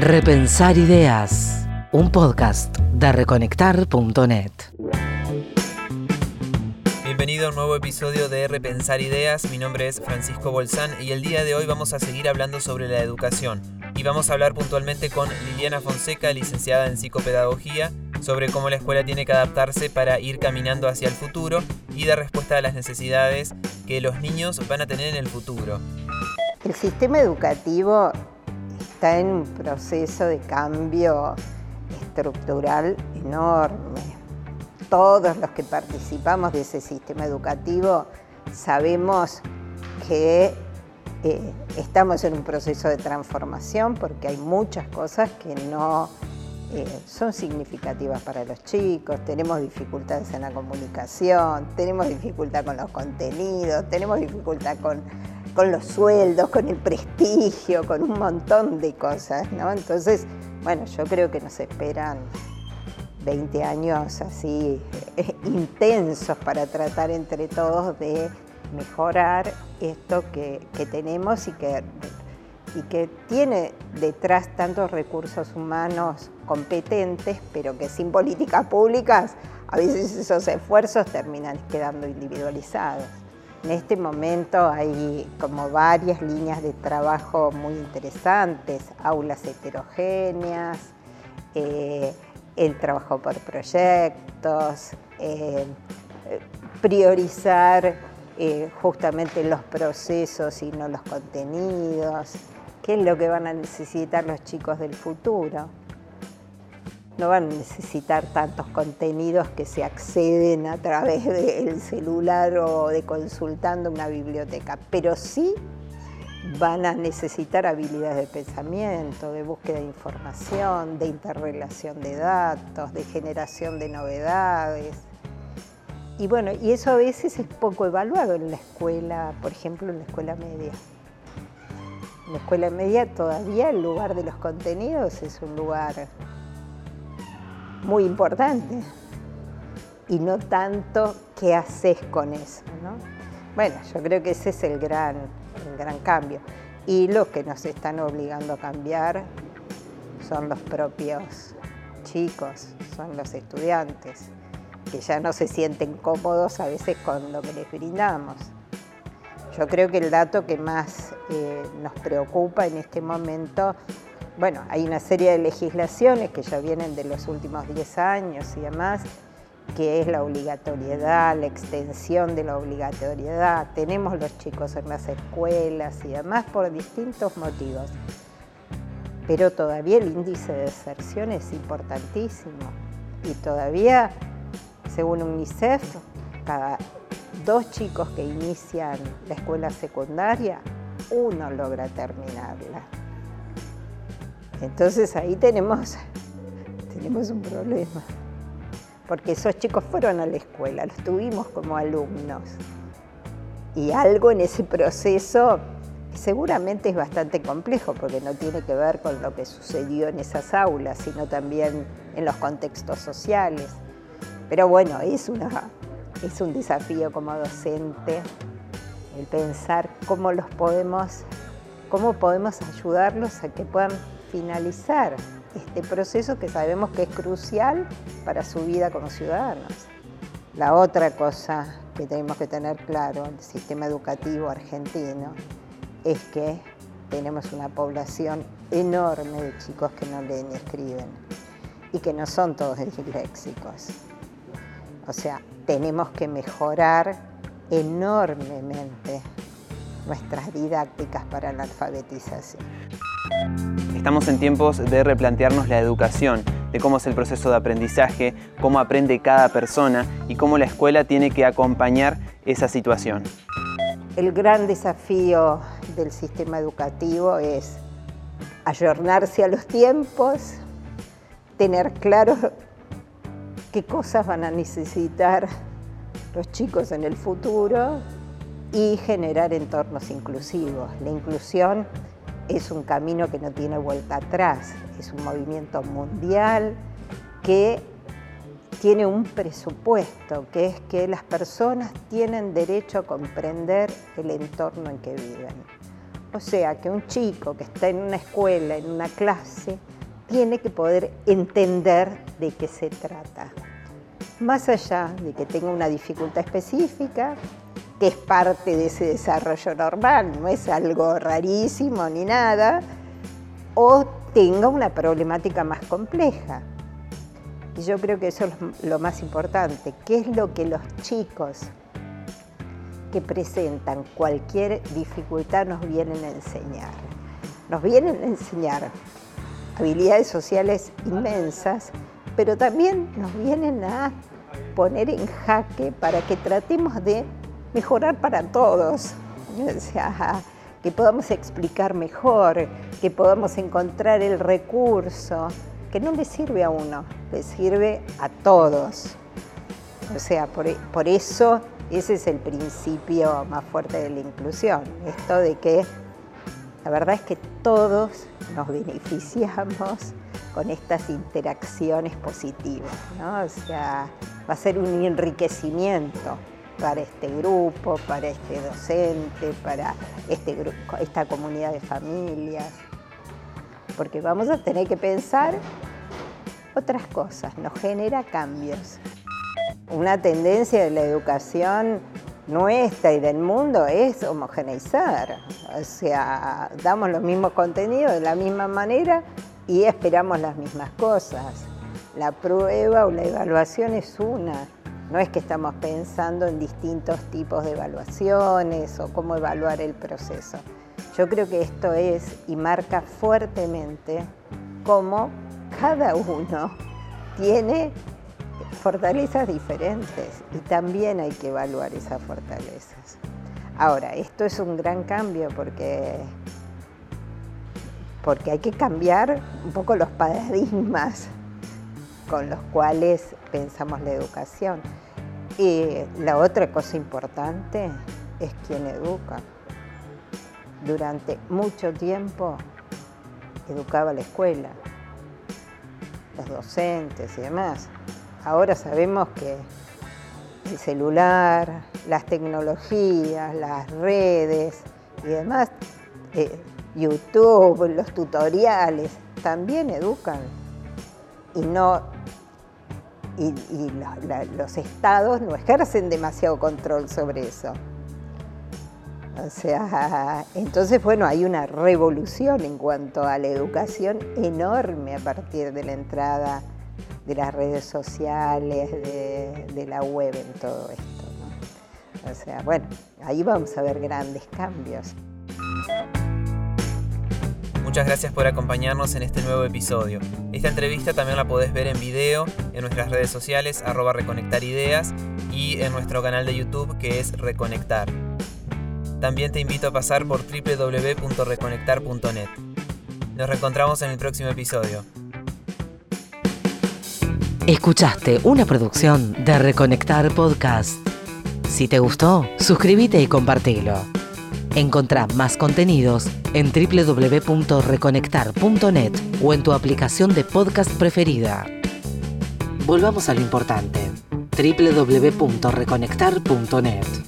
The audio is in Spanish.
Repensar Ideas, un podcast de reconectar.net. Bienvenido a un nuevo episodio de Repensar Ideas, mi nombre es Francisco Bolsán y el día de hoy vamos a seguir hablando sobre la educación y vamos a hablar puntualmente con Liliana Fonseca, licenciada en psicopedagogía, sobre cómo la escuela tiene que adaptarse para ir caminando hacia el futuro y dar respuesta a las necesidades que los niños van a tener en el futuro. El sistema educativo está en un proceso de cambio estructural enorme. Todos los que participamos de ese sistema educativo sabemos que eh, estamos en un proceso de transformación porque hay muchas cosas que no eh, son significativas para los chicos, tenemos dificultades en la comunicación, tenemos dificultad con los contenidos, tenemos dificultad con, con los sueldos, con el prestigio, con un montón de cosas, ¿no? Entonces, bueno, yo creo que nos esperan 20 años así eh, intensos para tratar entre todos de mejorar esto que, que tenemos y que y que tiene detrás tantos recursos humanos competentes, pero que sin políticas públicas a veces esos esfuerzos terminan quedando individualizados. En este momento hay como varias líneas de trabajo muy interesantes, aulas heterogéneas, eh, el trabajo por proyectos, eh, priorizar eh, justamente los procesos y no los contenidos qué es lo que van a necesitar los chicos del futuro. No van a necesitar tantos contenidos que se acceden a través del celular o de consultando una biblioteca, pero sí van a necesitar habilidades de pensamiento, de búsqueda de información, de interrelación de datos, de generación de novedades. Y bueno, y eso a veces es poco evaluado en la escuela, por ejemplo, en la escuela media. En la escuela media todavía el lugar de los contenidos es un lugar muy importante y no tanto qué haces con eso. Bueno, yo creo que ese es el gran, el gran cambio. Y los que nos están obligando a cambiar son los propios chicos, son los estudiantes, que ya no se sienten cómodos a veces con lo que les brindamos. Yo creo que el dato que más eh, nos preocupa en este momento, bueno, hay una serie de legislaciones que ya vienen de los últimos 10 años y demás, que es la obligatoriedad, la extensión de la obligatoriedad. Tenemos los chicos en las escuelas y demás por distintos motivos. Pero todavía el índice de deserción es importantísimo y todavía, según UNICEF, cada dos chicos que inician la escuela secundaria, uno logra terminarla. Entonces ahí tenemos, tenemos un problema, porque esos chicos fueron a la escuela, los tuvimos como alumnos. Y algo en ese proceso seguramente es bastante complejo, porque no tiene que ver con lo que sucedió en esas aulas, sino también en los contextos sociales. Pero bueno, es una, es un desafío como docente el pensar cómo los podemos, cómo podemos ayudarlos a que puedan finalizar este proceso que sabemos que es crucial para su vida como ciudadanos. La otra cosa que tenemos que tener claro en el sistema educativo argentino es que tenemos una población enorme de chicos que no leen ni escriben y que no son todos disléxicos. O sea, tenemos que mejorar enormemente nuestras didácticas para la alfabetización. Estamos en tiempos de replantearnos la educación, de cómo es el proceso de aprendizaje, cómo aprende cada persona y cómo la escuela tiene que acompañar esa situación. El gran desafío del sistema educativo es ayornarse a los tiempos, tener claro qué cosas van a necesitar los chicos en el futuro y generar entornos inclusivos. La inclusión es un camino que no tiene vuelta atrás, es un movimiento mundial que tiene un presupuesto, que es que las personas tienen derecho a comprender el entorno en que viven. O sea que un chico que está en una escuela, en una clase, tiene que poder entender de qué se trata. Más allá de que tenga una dificultad específica, que es parte de ese desarrollo normal, no es algo rarísimo ni nada, o tenga una problemática más compleja. Y yo creo que eso es lo más importante, qué es lo que los chicos que presentan cualquier dificultad nos vienen a enseñar. Nos vienen a enseñar habilidades sociales inmensas, pero también nos vienen a poner en jaque para que tratemos de mejorar para todos. O sea, que podamos explicar mejor, que podamos encontrar el recurso, que no le sirve a uno, le sirve a todos. O sea, por, por eso ese es el principio más fuerte de la inclusión, esto de que la verdad es que todos nos beneficiamos con estas interacciones positivas, ¿no? O sea, va a ser un enriquecimiento para este grupo, para este docente, para este grupo, esta comunidad de familias, porque vamos a tener que pensar otras cosas, nos genera cambios. Una tendencia de la educación nuestra y del mundo es homogeneizar, o sea, damos los mismos contenidos de la misma manera y esperamos las mismas cosas. La prueba o la evaluación es una, no es que estamos pensando en distintos tipos de evaluaciones o cómo evaluar el proceso. Yo creo que esto es y marca fuertemente cómo cada uno tiene fortalezas diferentes y también hay que evaluar esas fortalezas. Ahora, esto es un gran cambio porque, porque hay que cambiar un poco los paradigmas con los cuales pensamos la educación. Y la otra cosa importante es quien educa. Durante mucho tiempo educaba la escuela, los docentes y demás. Ahora sabemos que el celular, las tecnologías, las redes y demás, eh, YouTube, los tutoriales, también educan y no y, los estados no ejercen demasiado control sobre eso. O sea, entonces, bueno, hay una revolución en cuanto a la educación enorme a partir de la entrada de las redes sociales, de, la web en todo esto. O sea, bueno, ahí vamos a ver grandes cambios. Muchas gracias por acompañarnos en este nuevo episodio. Esta entrevista también la podés ver en video en nuestras redes sociales, arroba Reconectar Ideas, y en nuestro canal de YouTube que es Reconectar. También te invito a pasar por www.reconectar.net. Nos reencontramos en el próximo episodio. Escuchaste una producción de Reconectar Podcast. Si te gustó, suscríbete y compartilo. Encontrá más contenidos en www.reconectar.net o en tu aplicación de podcast preferida. Volvamos a lo importante. www.reconectar.net